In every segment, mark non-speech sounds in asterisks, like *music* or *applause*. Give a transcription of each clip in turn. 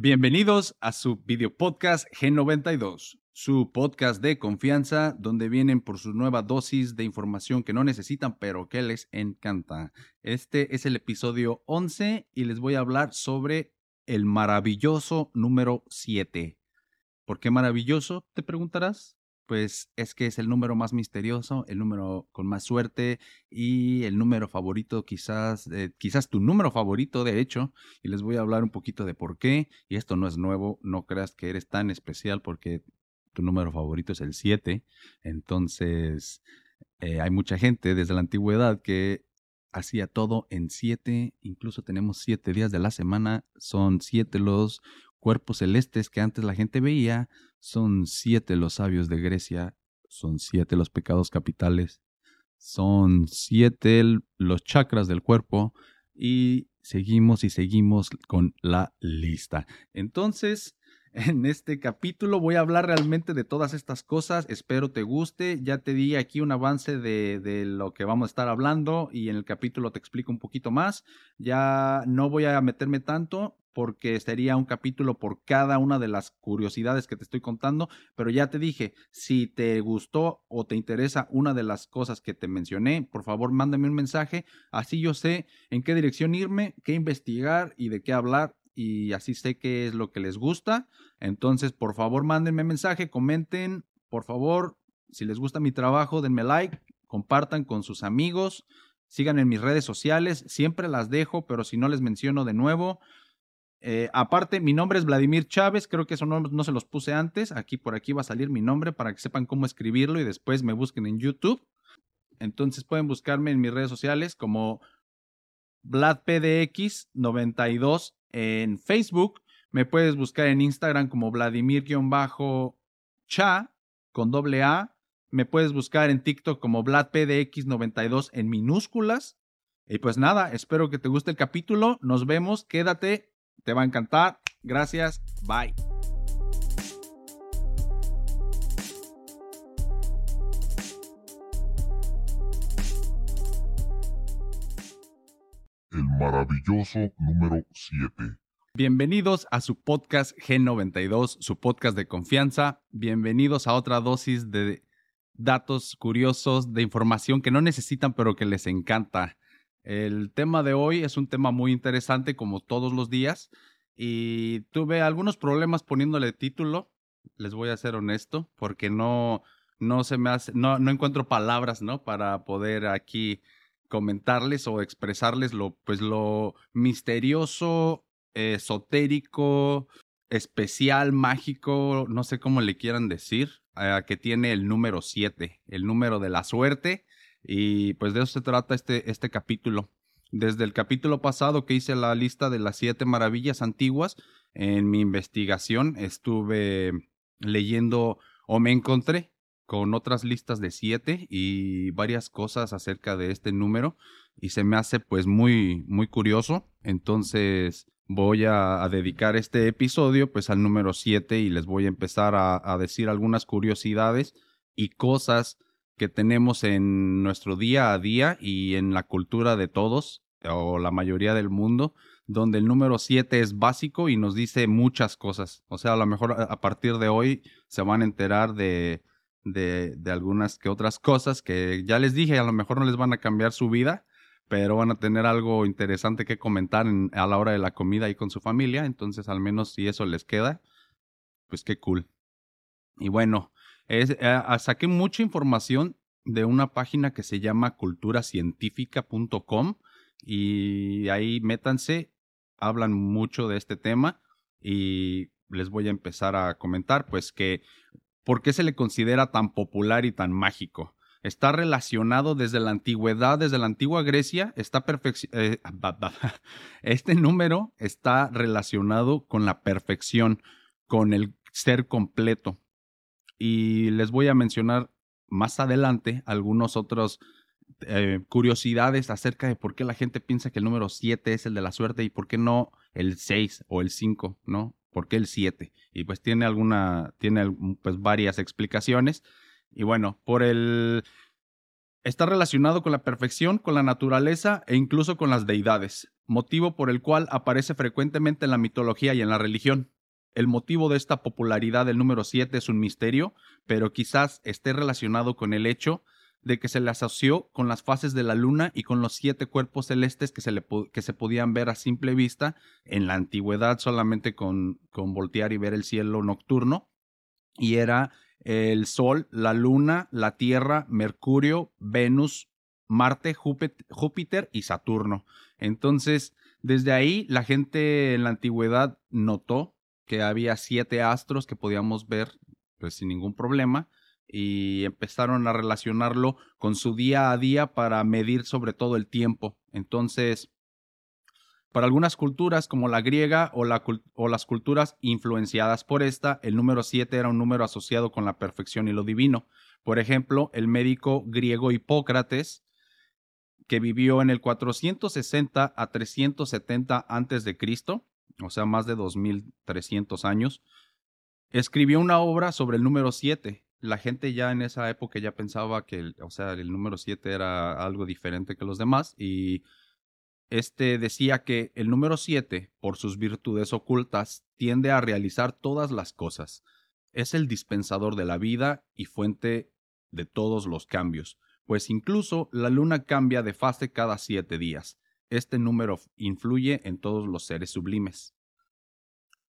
Bienvenidos a su video podcast G92, su podcast de confianza donde vienen por su nueva dosis de información que no necesitan pero que les encanta. Este es el episodio 11 y les voy a hablar sobre el maravilloso número 7. ¿Por qué maravilloso? Te preguntarás pues es que es el número más misterioso, el número con más suerte y el número favorito, quizás, eh, quizás tu número favorito, de hecho, y les voy a hablar un poquito de por qué. Y esto no es nuevo, no creas que eres tan especial porque tu número favorito es el 7. Entonces, eh, hay mucha gente desde la antigüedad que hacía todo en 7, incluso tenemos 7 días de la semana, son 7 los cuerpos celestes que antes la gente veía, son siete los sabios de Grecia, son siete los pecados capitales, son siete los chakras del cuerpo y seguimos y seguimos con la lista. Entonces, *laughs* en este capítulo voy a hablar realmente de todas estas cosas. Espero te guste. Ya te di aquí un avance de, de, lo que vamos a estar hablando y en el capítulo te explico un poquito más. Ya no voy a meterme tanto porque sería un capítulo por cada una de las curiosidades que te estoy contando, pero ya te dije, si te gustó o te interesa una de las cosas que te mencioné, por favor mándame un mensaje, así yo sé en qué dirección irme, qué investigar y de qué hablar y así sé qué es lo que les gusta. Entonces, por favor, mándenme mensaje, comenten, por favor, si les gusta mi trabajo, denme like, compartan con sus amigos, sigan en mis redes sociales, siempre las dejo, pero si no les menciono de nuevo, eh, aparte, mi nombre es Vladimir Chávez, creo que eso no, no, se los puse antes. Aquí por aquí va a salir mi nombre para que sepan cómo escribirlo y después me busquen en YouTube. Entonces pueden buscarme en mis redes sociales como VladPDX92 en Facebook. Me puedes buscar en Instagram como Vladimir-cha con doble A. Me puedes buscar en TikTok como VladPDX92 en minúsculas. Y pues nada, espero que te guste el capítulo. Nos vemos, quédate te va a encantar. Gracias. Bye. El maravilloso número 7. Bienvenidos a su podcast G92, su podcast de confianza. Bienvenidos a otra dosis de datos curiosos, de información que no necesitan pero que les encanta. El tema de hoy es un tema muy interesante como todos los días y tuve algunos problemas poniéndole título, les voy a ser honesto, porque no, no se me hace, no, no encuentro palabras, ¿no? Para poder aquí comentarles o expresarles lo, pues lo misterioso, esotérico, especial, mágico, no sé cómo le quieran decir, eh, que tiene el número 7, el número de la suerte y pues de eso se trata este, este capítulo. Desde el capítulo pasado que hice la lista de las siete maravillas antiguas, en mi investigación estuve leyendo o me encontré con otras listas de siete y varias cosas acerca de este número y se me hace pues muy muy curioso entonces voy a, dedicar este episodio pues al número siete y les voy a empezar a, a decir algunas curiosidades y cosas que tenemos en nuestro día a día y en la cultura de todos o la mayoría del mundo, donde el número 7 es básico y nos dice muchas cosas. O sea, a lo mejor a partir de hoy se van a enterar de, de, de algunas que otras cosas que ya les dije, a lo mejor no les van a cambiar su vida, pero van a tener algo interesante que comentar a la hora de la comida ahí con su familia. Entonces, al menos si eso les queda, pues qué cool. Y bueno, eh, saqué mucha información de una página que se llama culturacientífica.com y ahí métanse, hablan mucho de este tema y les voy a empezar a comentar pues que por qué se le considera tan popular y tan mágico. Está relacionado desde la antigüedad, desde la antigua Grecia, está eh, *laughs* este número está relacionado con la perfección, con el ser completo y les voy a mencionar más adelante algunos otros eh, curiosidades acerca de por qué la gente piensa que el número 7 es el de la suerte y por qué no el 6 o el 5, ¿no? ¿Por qué el 7? Y pues tiene alguna, tiene pues varias explicaciones. Y bueno, por el... Está relacionado con la perfección, con la naturaleza e incluso con las deidades. motivo por el cual aparece frecuentemente en la mitología y en la religión. El motivo de esta popularidad del número 7 es un misterio, pero quizás esté relacionado con el hecho de que se le asoció con las fases de la luna y con los siete cuerpos celestes que se, que se podían ver a simple vista en la antigüedad solamente con, con voltear y ver el cielo nocturno. Y era el Sol, la Luna, la Tierra, Mercurio, Venus, Marte, Júpiter y Saturno. Entonces, desde ahí la gente en la antigüedad notó que había siete astros que podíamos ver pues sin ningún problema y empezaron a relacionarlo con su día a día para medir sobre todo el tiempo. Entonces, para algunas culturas como la griega o, las culturas influenciadas por esta, el número 7 era un número asociado con la perfección y lo divino. Por ejemplo, el médico griego Hipócrates, que vivió en el 460 a 370 antes de Cristo, o sea, más de 2300 años, escribió una obra sobre el número 7 la gente ya en esa época ya pensaba que, el, o sea, el número 7 era algo diferente que los demás y este decía que el número 7, por sus virtudes ocultas, tiende a realizar todas las cosas. Es el dispensador de la vida y fuente de todos los cambios, pues incluso la luna cambia de fase cada siete días. Este número influye en todos los seres sublimes.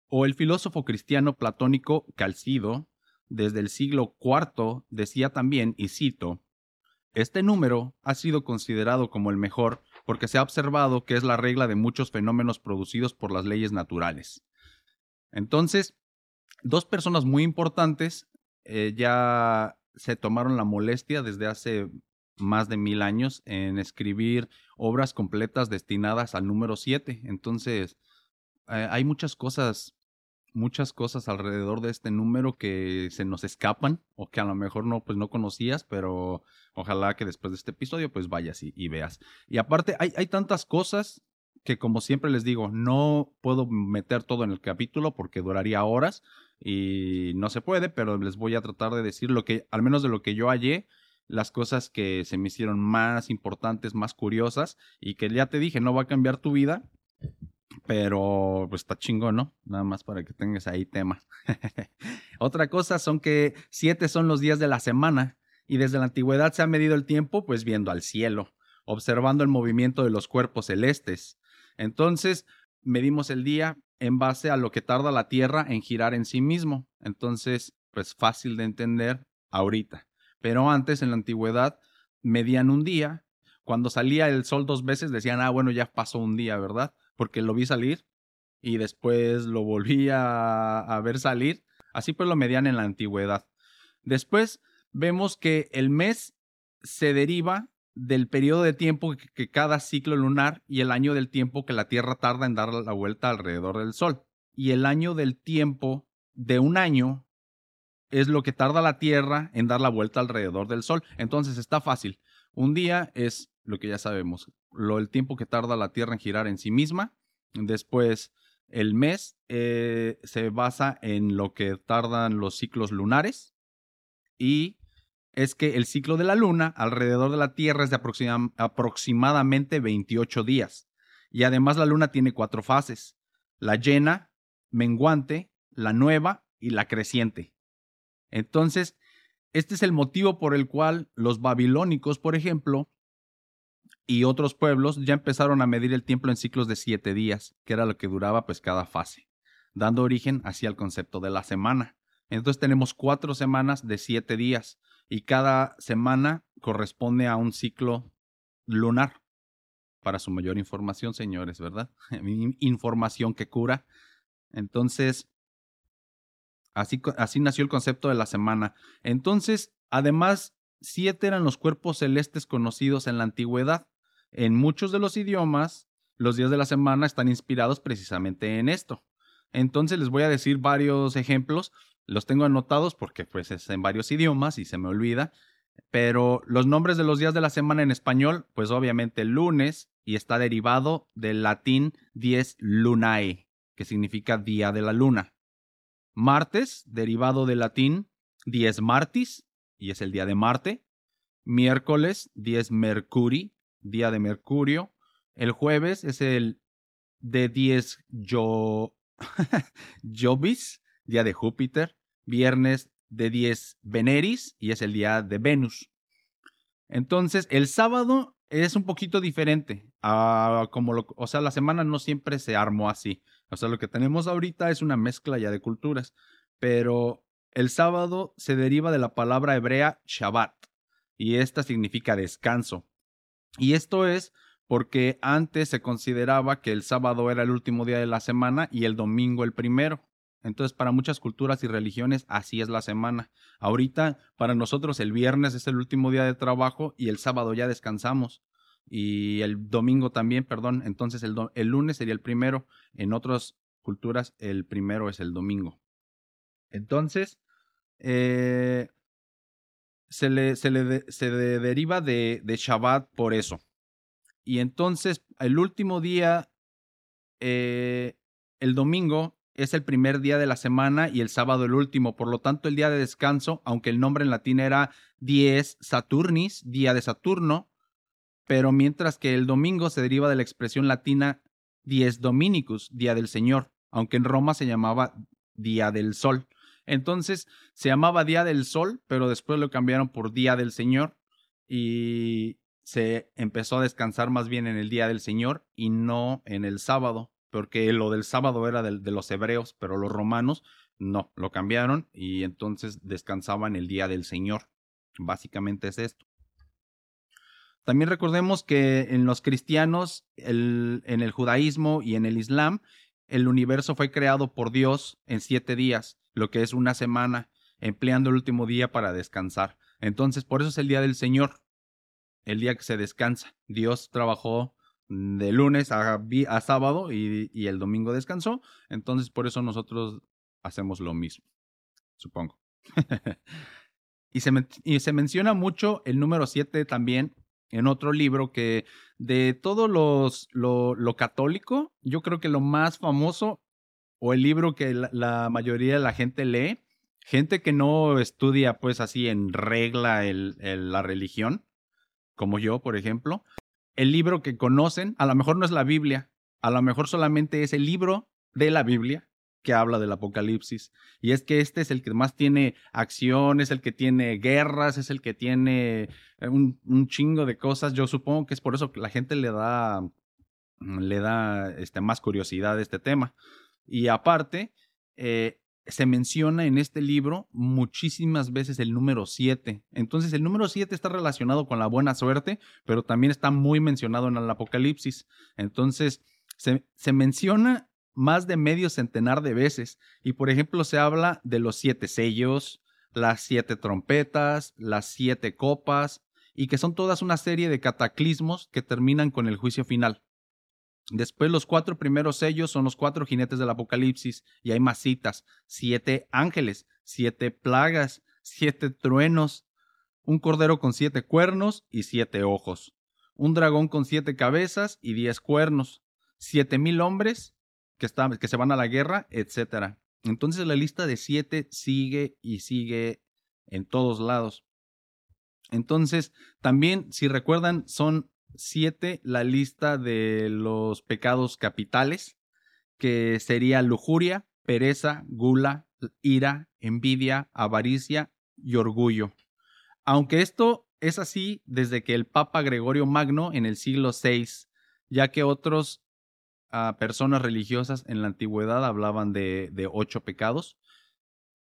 O el filósofo cristiano platónico Calcido desde el siglo IV decía también, y cito, este número ha sido considerado como el mejor porque se ha observado que es la regla de muchos fenómenos producidos por las leyes naturales. Entonces, dos personas muy importantes eh, ya se tomaron la molestia desde hace más de mil años en escribir obras completas destinadas al número 7. Entonces, eh, hay muchas cosas muchas cosas alrededor de este número que se nos escapan o que a lo mejor no, pues no conocías, pero ojalá que después de este episodio pues vayas y, veas. Y aparte hay, hay tantas cosas que como siempre les digo, no puedo meter todo en el capítulo porque duraría horas y no se puede, pero les voy a tratar de decir lo que, al menos de lo que yo hallé, las cosas que se me hicieron más importantes, más curiosas y que ya te dije, no va a cambiar tu vida, pero pues está chingón, ¿no? Nada más para que tengas ahí tema. *laughs* Otra cosa son que siete son los días de la semana y desde la antigüedad se ha medido el tiempo pues viendo al cielo, observando el movimiento de los cuerpos celestes. Entonces, medimos el día en base a lo que tarda la Tierra en girar en sí mismo. Entonces, pues fácil de entender ahorita. Pero antes, en la antigüedad, medían un día. Cuando salía el sol dos veces, decían, ah, bueno, ya pasó un día, ¿verdad? porque lo vi salir y después lo volví a, ver salir. Así pues lo medían en la antigüedad. Después vemos que el mes se deriva del periodo de tiempo que, cada ciclo lunar y el año del tiempo que la Tierra tarda en dar la vuelta alrededor del Sol. Y el año del tiempo de un año es lo que tarda la Tierra en dar la vuelta alrededor del Sol. Entonces está fácil. Un día es lo que ya sabemos, lo, el tiempo que tarda la Tierra en girar en sí misma. Después, el mes eh, se basa en lo que tardan los ciclos lunares. Y es que el ciclo de la Luna alrededor de la Tierra es de aproximadamente 28 días. Y además la Luna tiene cuatro fases. La llena, menguante, la nueva y la creciente. Entonces, este es el motivo por el cual los babilónicos, por ejemplo, y otros pueblos ya empezaron a medir el tiempo en ciclos de siete días, que era lo que duraba pues cada fase, dando origen así al concepto de la semana. Entonces tenemos cuatro semanas de siete días y cada semana corresponde a un ciclo lunar. Para su mayor información, señores, ¿verdad? *laughs* información que cura. Entonces, así, así nació el concepto de la semana. Entonces, además, siete eran los cuerpos celestes conocidos en la antigüedad en muchos de los idiomas, los días de la semana están inspirados precisamente en esto. Entonces les voy a decir varios ejemplos. Los tengo anotados porque pues es en varios idiomas y se me olvida. Pero los nombres de los días de la semana en español, pues obviamente lunes y está derivado del latín dies lunae, que significa día de la luna. Martes, derivado del latín dies martis, y es el día de Marte. Miércoles, dies mercuri, día de Mercurio. El jueves es el de 10 yo, *laughs* Jovis, día de Júpiter. Viernes de 10 Veneris y es el día de Venus. Entonces, el sábado es un poquito diferente. como lo, o sea, la semana no siempre se armó así. O sea, lo que tenemos ahorita es una mezcla ya de culturas. Pero el sábado se deriva de la palabra hebrea Shabbat. Y esta significa descanso. Y esto es porque antes se consideraba que el sábado era el último día de la semana y el domingo el primero. Entonces, para muchas culturas y religiones, así es la semana. Ahorita, para nosotros, el viernes es el último día de trabajo y el sábado ya descansamos. Y el domingo también, perdón. Entonces, el, el lunes sería el primero. En otras culturas, el primero es el domingo. Entonces, eh, se, le, se, le se deriva de, de Shabbat por eso. Y entonces, el último día, eh, el domingo, es el primer día de la semana y el sábado el último. Por lo tanto, el día de descanso, aunque el nombre en latín era dies Saturnis, día de Saturno, pero mientras que el domingo se deriva de la expresión latina dies Dominicus, día del Señor, aunque en Roma se llamaba día del sol. Entonces se llamaba día del sol, pero después lo cambiaron por día del Señor y se empezó a descansar más bien en el día del Señor y no en el sábado, porque lo del sábado era de, de los hebreos, pero los romanos no, lo cambiaron y entonces descansaban el día del Señor. Básicamente es esto. También recordemos que en los cristianos, el, en el judaísmo y en el islam, el universo fue creado por Dios en siete días, lo que es una semana, empleando el último día para descansar. Entonces, por eso es el día del Señor el día que se descansa. Dios trabajó de lunes a, sábado y, el domingo descansó. Entonces, por eso nosotros hacemos lo mismo, supongo. *laughs* y, se y se menciona mucho el número 7 también en otro libro que de todo los, lo, católico, yo creo que lo más famoso o el libro que la, mayoría de la gente lee, gente que no estudia pues así en regla la religión, como yo, por ejemplo, el libro que conocen, a lo mejor no es la Biblia, a lo mejor solamente es el libro de la Biblia que habla del apocalipsis. Y es que este es el que más tiene acción, es el que tiene guerras, es el que tiene eh, un, chingo de cosas. Yo supongo que es por eso que la gente le da, le da este, más curiosidad a este tema. Y aparte, eh, se menciona en este libro muchísimas veces el número 7. Entonces el número 7 está relacionado con la buena suerte, pero también está muy mencionado en el Apocalipsis. Entonces se, se menciona más de medio centenar de veces. Y por ejemplo se habla de los siete sellos, las siete trompetas, las siete copas, y que son todas una serie de cataclismos que terminan con el juicio final. Después los cuatro primeros sellos son los cuatro jinetes del Apocalipsis y hay más citas. Siete ángeles, siete plagas, siete truenos, un cordero con siete cuernos y siete ojos, un dragón con siete cabezas y diez cuernos, siete mil hombres que, que se van a la guerra, etc. Entonces la lista de siete sigue y sigue en todos lados. Entonces, también, si recuerdan, son siete la lista de los pecados capitales, que sería lujuria, pereza, gula, ira, envidia, avaricia y orgullo. Aunque esto es así desde que el Papa Gregorio Magno en el siglo VI, ya que otros ah, personas religiosas en la antigüedad hablaban de, de, ocho pecados,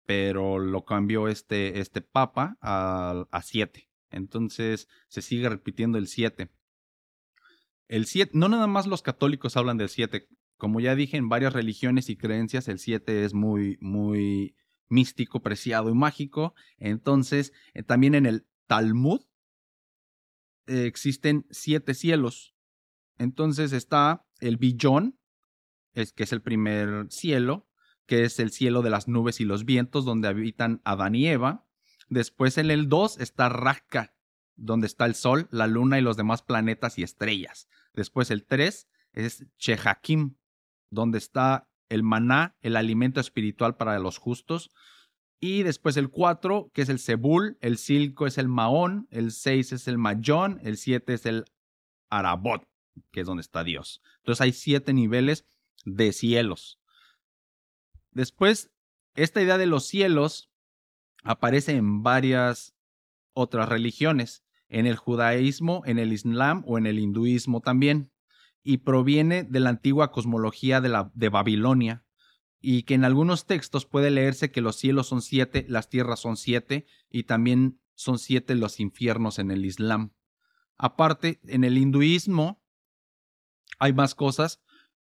pero lo cambió este, este Papa a, a siete. Entonces se sigue repitiendo el siete. El 7, no nada más los católicos hablan del 7. Como ya dije, en varias religiones y creencias el 7 es muy, muy místico, preciado y mágico. Entonces, eh, también en el Talmud eh, existen siete cielos. Entonces está el Billón, es, que es el primer cielo, que es el cielo de las nubes y los vientos, donde habitan Adán y Eva. Después en el 2 está Raka, donde está el Sol, la Luna y los demás planetas y estrellas. Después el 3 es Chehakim, donde está el maná, el alimento espiritual para los justos. Y después el 4, que es el Sebul, el 5 es el Maón, el 6 es el Mayón, el 7 es el Arabot. Que es donde está Dios. Entonces hay siete niveles de cielos. Después, esta idea de los cielos aparece en varias otras religiones, en el judaísmo, en el islam o en el hinduismo también, y proviene de la antigua cosmología de, la, de Babilonia, y que en algunos textos puede leerse que los cielos son siete, las tierras son siete, y también son siete los infiernos en el Islam. Aparte, en el hinduismo hay más cosas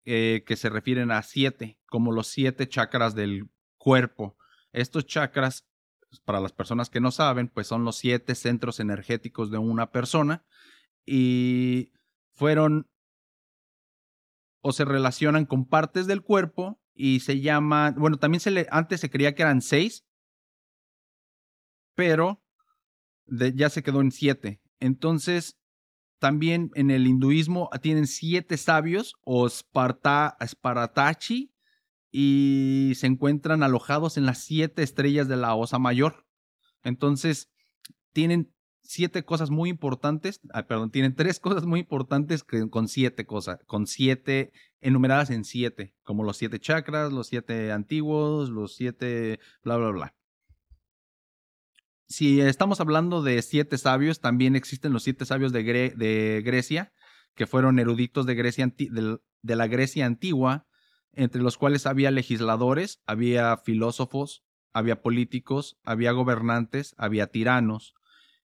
eh, que se refieren a siete, como los siete chakras del cuerpo. Estos chakras, para las personas que no saben, pues son los siete centros energéticos de una persona y fueron o se relacionan con partes del cuerpo y se llaman, bueno, también se le, antes se creía que eran seis, pero ya se quedó en siete. Entonces, también en el hinduismo tienen siete sabios o Sparatachi y se encuentran alojados en las siete estrellas de la Osa Mayor. Entonces, tienen siete cosas muy importantes, ah, perdón, tienen tres cosas muy importantes con siete cosas, con siete enumeradas en siete, como los siete chakras, los siete antiguos, los siete, bla, bla, bla. Si estamos hablando de siete sabios, también existen los siete sabios de, Grecia, que fueron eruditos de, Grecia, de la Grecia antigua, entre los cuales había legisladores, había filósofos, había políticos, había gobernantes, había tiranos,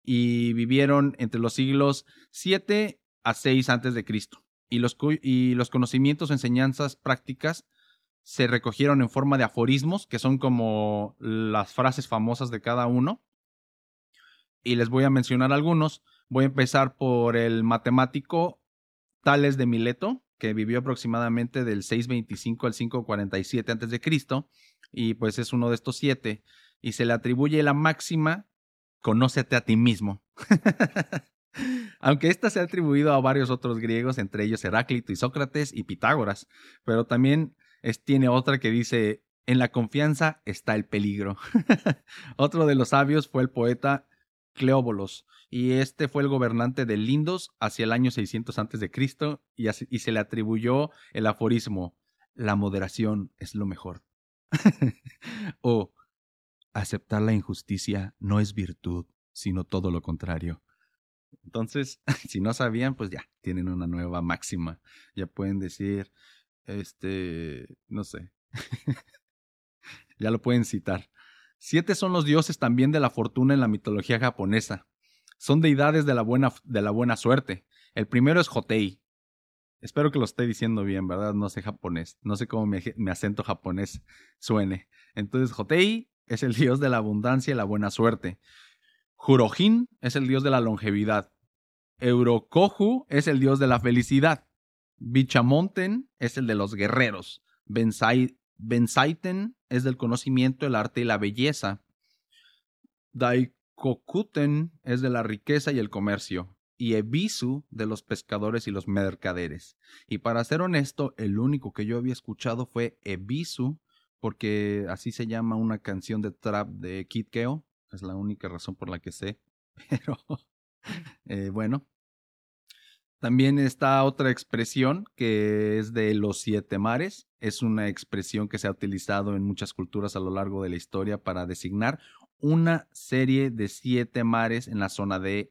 y vivieron entre los siglos 7 a 6 antes de Cristo. Y los, y los conocimientos enseñanzas prácticas se recogieron en forma de aforismos, que son como las frases famosas de cada uno. Y les voy a mencionar algunos. Voy a empezar por el matemático Tales de Mileto, que vivió aproximadamente del 625 al 547 antes de Cristo, y pues es uno de estos siete, y se le atribuye la máxima conócete a ti mismo. *laughs* Aunque esta se ha atribuido a varios otros griegos, entre ellos Heráclito y Sócrates y Pitágoras, pero también tiene otra que dice, en la confianza está el peligro. *laughs* Otro de los sabios fue el poeta Cleóbolos, y este fue el gobernante de Lindos hacia el año 600 a.C. Y, y se le atribuyó el aforismo, la moderación es lo mejor. *laughs* o aceptar la injusticia no es virtud, sino todo lo contrario. Entonces, *laughs* si no sabían, pues ya, tienen una nueva máxima. Ya pueden decir, este, no sé, *laughs* ya lo pueden citar. Siete son los dioses también de la fortuna en la mitología japonesa. Son deidades de la buena, de la buena suerte. El primero es Hotei. Espero que lo esté diciendo bien, ¿verdad? No sé japonés. No sé cómo mi, mi acento japonés suene. Entonces, Hotei es el *laughs* dios de la abundancia y la buena suerte. Jurojin es el dios de la longevidad. Eurokohu es el dios de la felicidad. Bichamonten es el de los guerreros. Bensaiten es del conocimiento, el arte y la belleza. Daikokuten es de la riqueza y el comercio. Y Ebisu de los pescadores y los mercaderes. Y para ser honesto, el único que yo había escuchado fue Ebisu porque así se llama una canción de trap de Kid Keo. Es la única razón por la que sé. *laughs* Pero eh, bueno. También está otra expresión que es de los siete mares. Es una expresión que se ha utilizado en muchas culturas a lo largo de la historia para designar una serie de siete mares en la zona de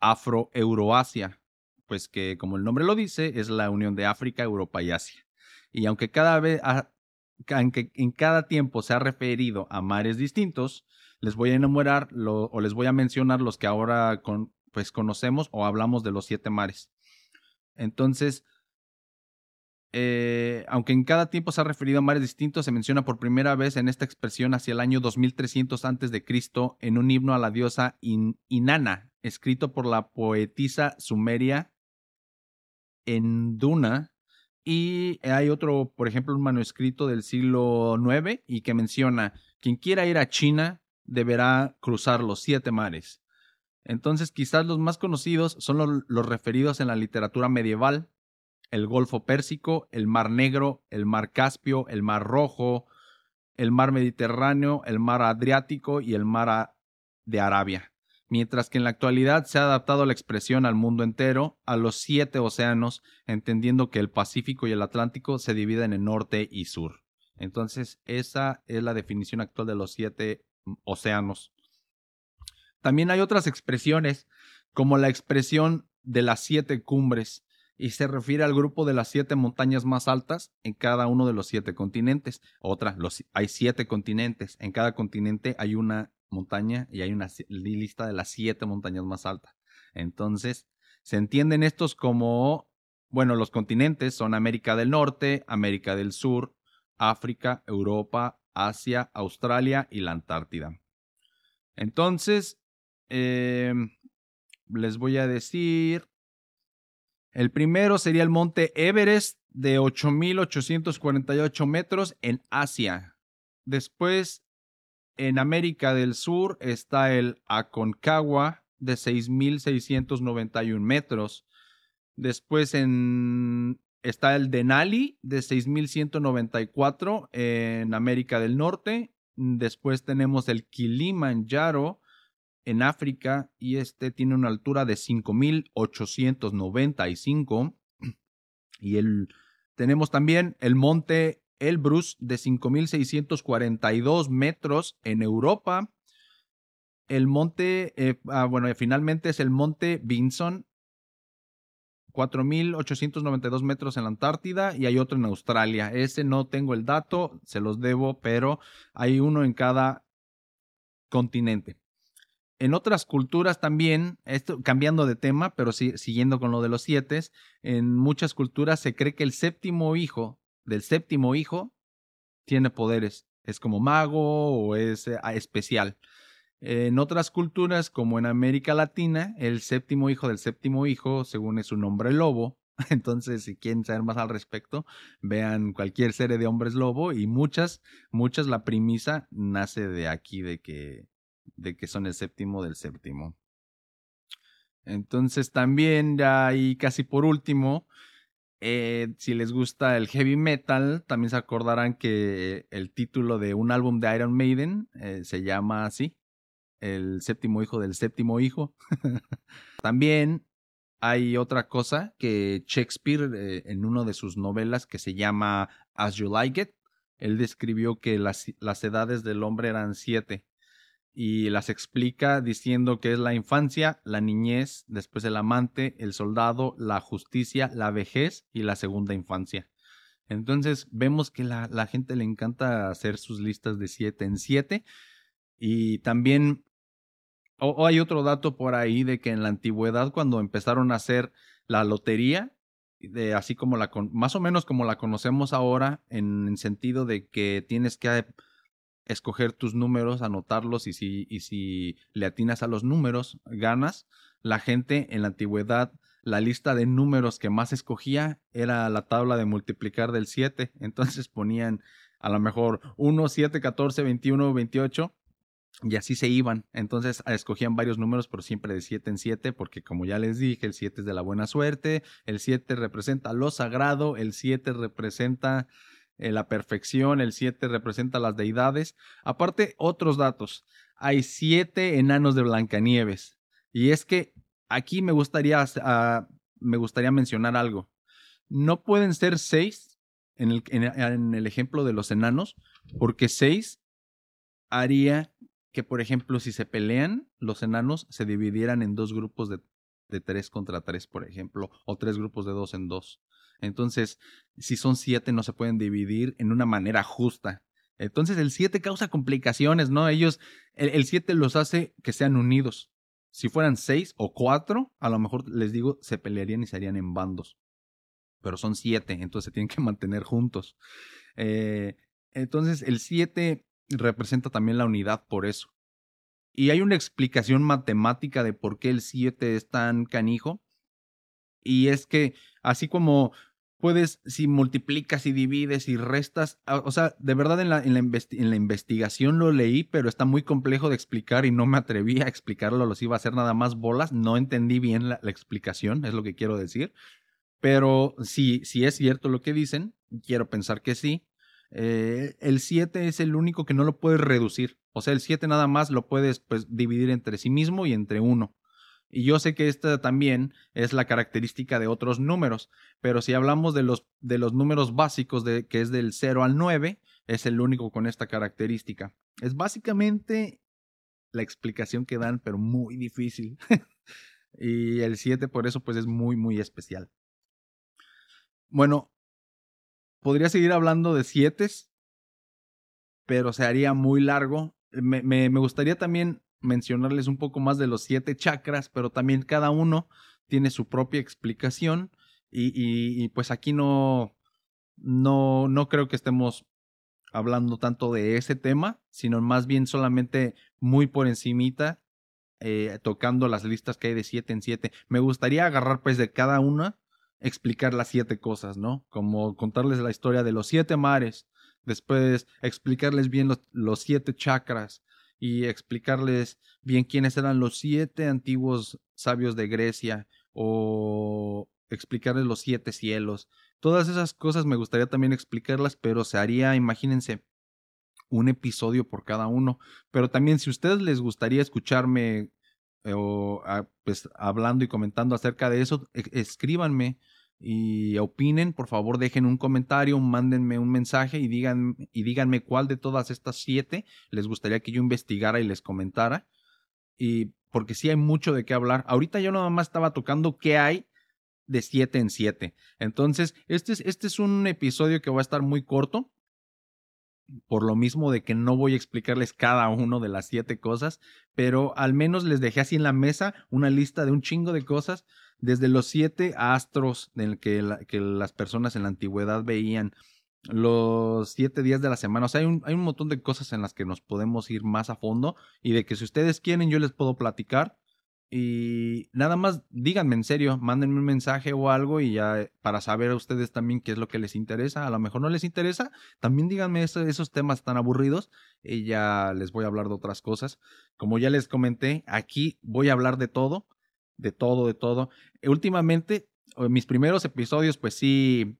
Afro-Euroasia, pues que como el nombre lo dice, es la unión de África, Europa y Asia. Y aunque cada vez, aunque en cada tiempo se ha referido a mares distintos, les voy a enumerar o les voy a mencionar los que ahora pues conocemos o hablamos de los siete mares. Entonces, eh, aunque en cada tiempo se ha referido a mares distintos, se menciona por primera vez en esta expresión hacia el año 2300 antes de Cristo en un himno a la diosa Inanna, escrito por la poetisa sumeria Enduna y hay otro, por ejemplo, un manuscrito del siglo IX y que menciona, quien quiera ir a China deberá cruzar los siete mares. Entonces, quizás los más conocidos son los, referidos en la literatura medieval, el Golfo Pérsico, el Mar Negro, el Mar Caspio, el Mar Rojo, el Mar Mediterráneo, el Mar Adriático y el Mar de Arabia. mientras que en la actualidad se ha adaptado la expresión al mundo entero, a los siete océanos, entendiendo que el Pacífico y el Atlántico se dividen en norte y sur. Entonces, esa es la definición actual de los siete océanos. También hay otras expresiones, como la expresión de las siete cumbres, y se refiere al grupo de las siete montañas más altas en cada uno de los siete continentes. Otra, los, hay siete continentes, en cada continente hay una montaña y hay una lista de las siete montañas más altas. Entonces, se entienden estos como, bueno, los continentes son América del Norte, América del Sur, África, Europa, Asia, Australia y la Antártida. Entonces, em, les voy a decir, el primero sería el monte Everest de 8.848 metros en Asia. Después, en América del Sur está el Aconcagua de 6.691 metros. Después en está el Denali de 6194 en América del Norte. Después tenemos el Kilimanjaro en África y este tiene una altura de 5895. Y el, tenemos también el monte Elbrus de 5642 metros en Europa. El monte, eh, ah, bueno, finalmente es el monte Vinson 4.892 metros en la Antártida y hay otro en Australia. Ese no tengo el dato, se los debo, pero hay uno en cada continente. En otras culturas también, esto cambiando de tema, pero siguiendo con lo de los siete, en muchas culturas se cree que el séptimo hijo del séptimo hijo tiene poderes. Es como mago o es eh, especial. En otras culturas, como en América Latina, el séptimo hijo del séptimo hijo, según es un hombre lobo. *laughs* Entonces, si quieren saber más al respecto, vean cualquier serie de hombres lobo y muchas, muchas la premisa nace de aquí, de que, de que son el séptimo del séptimo. Entonces, también ya y casi por último, eh, si les gusta el heavy metal, también se acordarán que el título de un álbum de Iron Maiden eh, se llama así, el séptimo hijo del séptimo hijo. *laughs* También hay otra cosa que Shakespeare eh, en una de sus novelas que se llama As You Like It, él describió que las, las edades del hombre eran siete y las explica diciendo que es la infancia, la niñez, después el amante, el soldado, la justicia, la vejez y la segunda infancia. Entonces vemos que la, la gente le encanta hacer sus listas de siete en siete y también o, hay otro dato por ahí de que en la antigüedad, cuando empezaron a hacer la lotería, de así como la más o menos como la conocemos ahora, en el sentido de que tienes que escoger tus números, anotarlos y si, y si le atinas a los números, ganas. La gente en la antigüedad, la lista de números que más escogía era la tabla de multiplicar del 7. *laughs* Entonces ponían a lo mejor 1, 7, 14, 21, 28 y así se iban. Entonces escogían varios números, pero siempre de 7 en 7, porque como ya les dije, el 7 es de la buena suerte, el 7 representa lo sagrado, el 7 representa eh, la perfección, el 7 representa las deidades. Aparte, otros datos. Hay 7 enanos de Blancanieves. Y es que aquí me gustaría, uh, me gustaría mencionar algo. No pueden ser 6 en el, ejemplo de los enanos, porque 6 haría que, por ejemplo, si se pelean, los enanos se dividieran en dos grupos de, de tres contra tres, por ejemplo, o tres grupos de dos en dos. Entonces, si son siete, no se pueden dividir en una manera justa. Entonces, el siete causa complicaciones, ¿no? Ellos, el siete los hace que sean unidos. Si fueran seis o cuatro, a lo mejor les digo, se pelearían y se harían en bandos. Pero son siete, entonces se tienen que mantener juntos. Eh, entonces, el siete representa también la unidad por eso. Y hay una explicación matemática de por qué el 7 es tan canijo. Y es que así como puedes, si multiplicas y divides y restas, o sea, de verdad en la, en la, en la investigación lo leí, pero está muy complejo de explicar y no me atreví a explicarlo, los iba a hacer nada más bolas, no entendí bien la, explicación, es lo que quiero decir. Pero si, si es cierto lo que dicen, quiero pensar que sí, Eh, el 7 es el único que no lo puedes reducir. O sea, el 7 nada más lo puedes pues, dividir entre sí mismo y entre 1. Y yo sé que esta también es la característica de otros números, pero si hablamos de los, de los números básicos, de, que es del 0 al 9, es el único con esta característica. Es básicamente la explicación que dan, pero muy difícil. *laughs* y el 7 por eso pues es muy, muy especial. Bueno, podría seguir hablando de 7, pero se haría muy largo. Me, me, me gustaría también mencionarles un poco más de los siete chakras, pero también cada uno tiene su propia explicación y, pues aquí no, no, no creo que estemos hablando tanto de ese tema, sino más bien solamente muy por encimita, eh, tocando las listas que hay de siete en siete. Me gustaría agarrar pues de cada una, explicar las siete cosas, ¿no? Como contarles la historia de los siete mares, después explicarles bien los, los siete chakras, y explicarles bien quiénes eran los siete antiguos sabios de Grecia o explicarles los siete cielos. Todas esas cosas me gustaría también explicarlas, pero se haría, imagínense, un episodio por cada uno. Pero también si a ustedes les gustaría escucharme eh, o ah, pues hablando y comentando acerca de eso, e, escríbanme y opinen, por favor dejen un comentario, mándenme un mensaje y, digan, y díganme cuál de todas estas siete les gustaría que yo investigara y les comentara. Y porque sí hay mucho de qué hablar. Ahorita yo nada más estaba tocando qué hay de siete en siete. Entonces, este es, este es un episodio que va a estar muy corto por lo mismo de que no voy a explicarles cada uno de las siete cosas, pero al menos les dejé así en la mesa una lista de un chingo de cosas, desde los siete astros en que, las personas en la antigüedad veían, los siete días de la semana, o sea, hay un, hay un montón de cosas en las que nos podemos ir más a fondo y de que si ustedes quieren yo les puedo platicar y nada más díganme en serio, mándenme un mensaje o algo y ya eh, para saber a ustedes también qué es lo que les interesa. A lo mejor no les interesa, también díganme esos temas tan aburridos y ya les voy a hablar de otras cosas. Como ya les comenté, aquí voy a hablar de todo, de todo, de todo. Últimamente, mis primeros episodios, pues sí,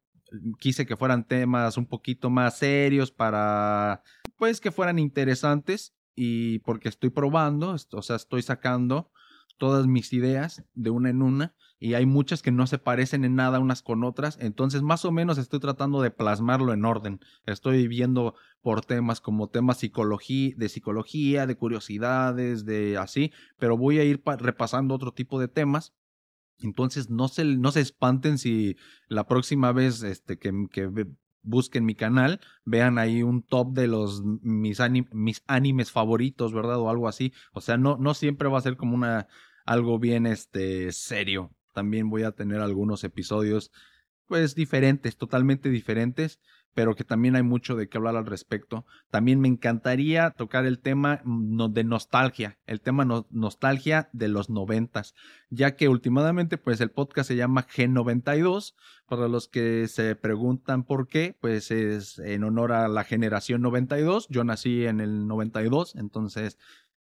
quise que fueran temas un poquito más serios para, pues que fueran interesantes y porque estoy probando, o sea, estoy sacando todas mis ideas de una en una y hay muchas que no se parecen en nada unas con otras, entonces más o menos estoy tratando de plasmarlo en orden. Estoy viendo por temas como temas de psicología, de curiosidades, de así, pero voy a ir repasando otro tipo de temas. Entonces no se, no se espanten si la próxima vez este, que, que busquen mi canal, vean ahí un top de los mis, mis animes favoritos, ¿verdad? O algo así. O sea, no, no siempre va a ser como una algo bien este serio. También voy a tener algunos episodios pues diferentes, totalmente diferentes, pero que también hay mucho de qué hablar al respecto. También me encantaría tocar el tema mm, de nostalgia, el tema nostalgia de los noventas, ya que últimamente pues el podcast se llama G92, para los que se preguntan por qué, pues es en honor a la generación 92, yo nací en el 92, entonces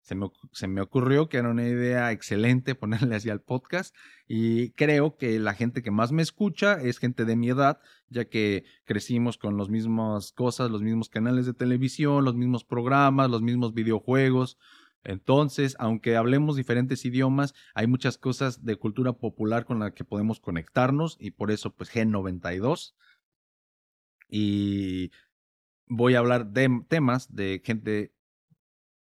se me, se me, ocurrió que era una idea excelente ponerle así al podcast y creo que la gente que más me escucha es gente de mi edad, ya que crecimos con las mismas cosas, los mismos canales de televisión, los mismos programas, los mismos videojuegos. Entonces, aunque hablemos diferentes idiomas, hay muchas cosas de cultura popular con las que podemos conectarnos y por eso pues G92. Y voy a hablar de temas de gente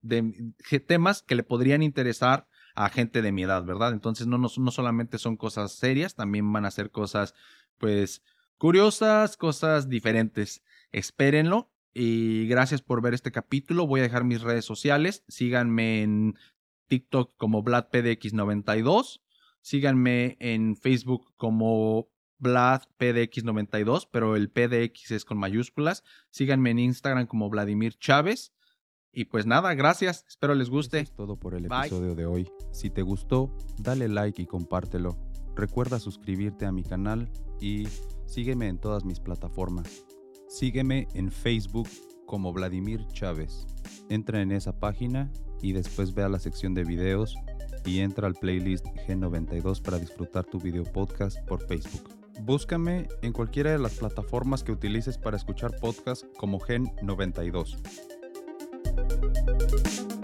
de temas que le podrían interesar a gente de mi edad, ¿verdad? Entonces no, no, no solamente son cosas serias, también van a ser cosas, pues, curiosas, cosas diferentes. Espérenlo y gracias por ver este capítulo. Voy a dejar mis redes sociales. Síganme en TikTok como VladPDX92. Síganme en Facebook como VladPDX92, pero el PDX es con mayúsculas. Síganme en Instagram como Vladimir Chávez. Y pues nada, gracias. Espero les guste. es todo por el episodio de hoy. Si te gustó, dale like y compártelo. Recuerda suscribirte a mi canal y sígueme en todas mis plataformas. Sígueme en Facebook como Vladimir Chávez. Entra en esa página y después ve a la sección de videos y entra al playlist G92 para disfrutar tu video podcast por Facebook. Búscame en cualquiera de las plataformas que utilices para escuchar podcasts como Gen 92. Thank you.